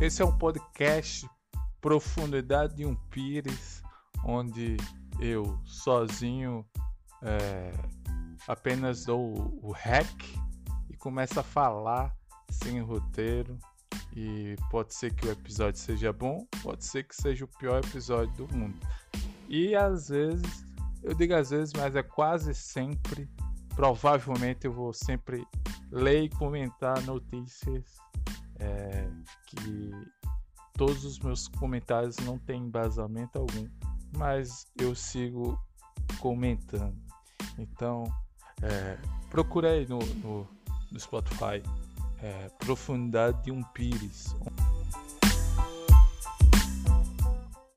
Esse é um podcast Profundidade de um Pires, onde eu sozinho é, apenas dou o hack e começo a falar sem roteiro. E pode ser que o episódio seja bom, pode ser que seja o pior episódio do mundo. E às vezes, eu digo às vezes, mas é quase sempre, provavelmente eu vou sempre ler e comentar notícias é, todos os meus comentários não têm embasamento algum, mas eu sigo comentando. Então, é, procure aí no, no, no Spotify é, Profundidade de um Pires.